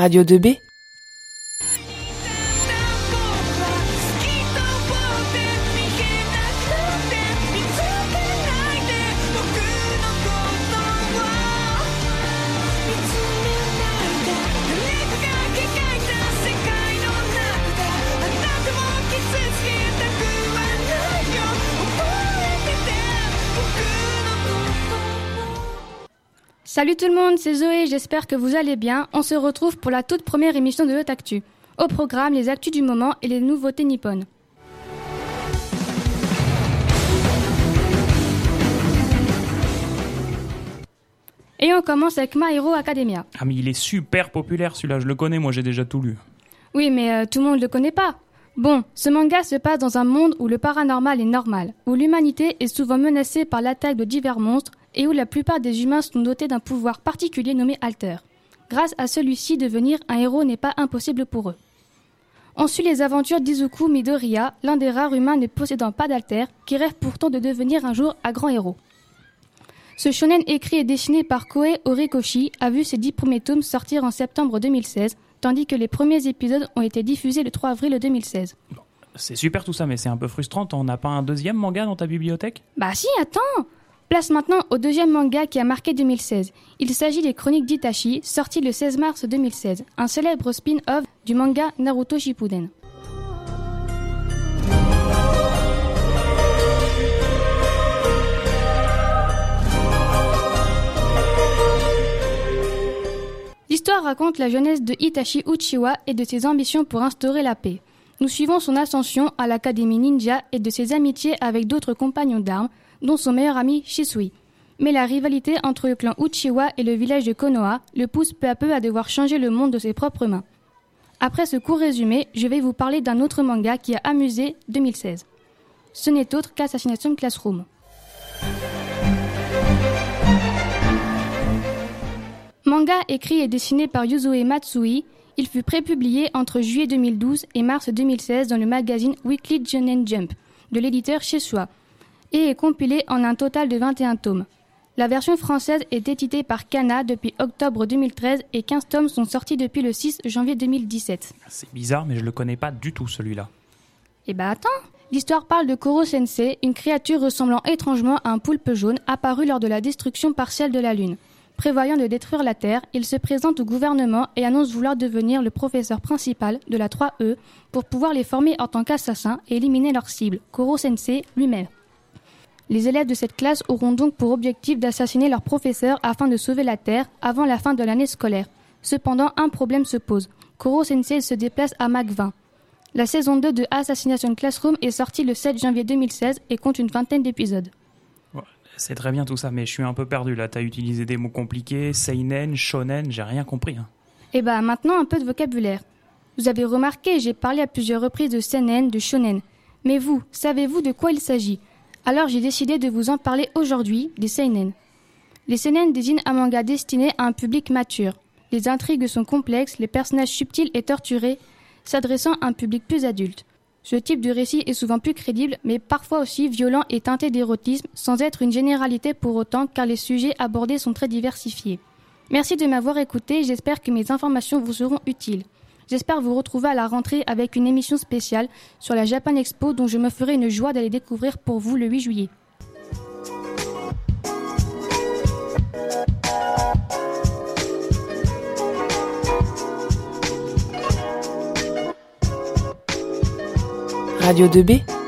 Radio 2B Salut tout le monde, c'est Zoé, j'espère que vous allez bien. On se retrouve pour la toute première émission de Haute Actu. Au programme, les actus du moment et les nouveautés nippones. Et on commence avec My Hero Academia. Ah mais il est super populaire celui-là, je le connais, moi j'ai déjà tout lu. Oui, mais euh, tout le monde ne le connaît pas. Bon, ce manga se passe dans un monde où le paranormal est normal, où l'humanité est souvent menacée par l'attaque de divers monstres et où la plupart des humains sont dotés d'un pouvoir particulier nommé Alter. Grâce à celui-ci, devenir un héros n'est pas impossible pour eux. On suit les aventures d'Izuku Midoriya, l'un des rares humains ne possédant pas d'alter, qui rêve pourtant de devenir un jour un grand héros. Ce shonen écrit et dessiné par Koei Horikoshi a vu ses dix premiers tomes sortir en septembre 2016, tandis que les premiers épisodes ont été diffusés le 3 avril 2016. C'est super tout ça, mais c'est un peu frustrant, on n'a pas un deuxième manga dans ta bibliothèque? Bah si, attends Place maintenant au deuxième manga qui a marqué 2016. Il s'agit des Chroniques d'Itachi, sorti le 16 mars 2016, un célèbre spin-off du manga Naruto Shippuden. L'histoire raconte la jeunesse de Itachi Uchiwa et de ses ambitions pour instaurer la paix. Nous suivons son ascension à l'Académie Ninja et de ses amitiés avec d'autres compagnons d'armes, dont son meilleur ami Shisui. Mais la rivalité entre le clan Uchiwa et le village de Konoha le pousse peu à peu à devoir changer le monde de ses propres mains. Après ce court résumé, je vais vous parler d'un autre manga qui a amusé 2016. Ce n'est autre qu'Assassination Classroom. Manga écrit et dessiné par Yuzue Matsui, il fut prépublié entre juillet 2012 et mars 2016 dans le magazine Weekly Shonen Jump de l'éditeur Shesua et est compilé en un total de 21 tomes. La version française est éditée par Kana depuis octobre 2013 et 15 tomes sont sortis depuis le 6 janvier 2017. C'est bizarre, mais je le connais pas du tout celui-là. Eh bah attends L'histoire parle de Koro Sensei, une créature ressemblant étrangement à un poulpe jaune apparu lors de la destruction partielle de la Lune. Prévoyant de détruire la Terre, il se présente au gouvernement et annonce vouloir devenir le professeur principal de la 3E pour pouvoir les former en tant qu'assassins et éliminer leur cible, Koro Sensei lui-même. Les élèves de cette classe auront donc pour objectif d'assassiner leur professeur afin de sauver la Terre avant la fin de l'année scolaire. Cependant, un problème se pose. Koro Sensei se déplace à Mac 20. La saison 2 de Assassination Classroom est sortie le 7 janvier 2016 et compte une vingtaine d'épisodes. C'est très bien tout ça, mais je suis un peu perdu là. T'as utilisé des mots compliqués, seinen, shonen, j'ai rien compris. Hein. Et bah maintenant un peu de vocabulaire. Vous avez remarqué, j'ai parlé à plusieurs reprises de seinen, de shonen. Mais vous, savez-vous de quoi il s'agit? Alors j'ai décidé de vous en parler aujourd'hui des seinen. Les seinen désignent un manga destiné à un public mature. Les intrigues sont complexes, les personnages subtils et torturés, s'adressant à un public plus adulte. Ce type de récit est souvent plus crédible, mais parfois aussi violent et teinté d'érotisme, sans être une généralité pour autant, car les sujets abordés sont très diversifiés. Merci de m'avoir écouté, j'espère que mes informations vous seront utiles. J'espère vous retrouver à la rentrée avec une émission spéciale sur la Japan Expo dont je me ferai une joie d'aller découvrir pour vous le 8 juillet. Radio 2B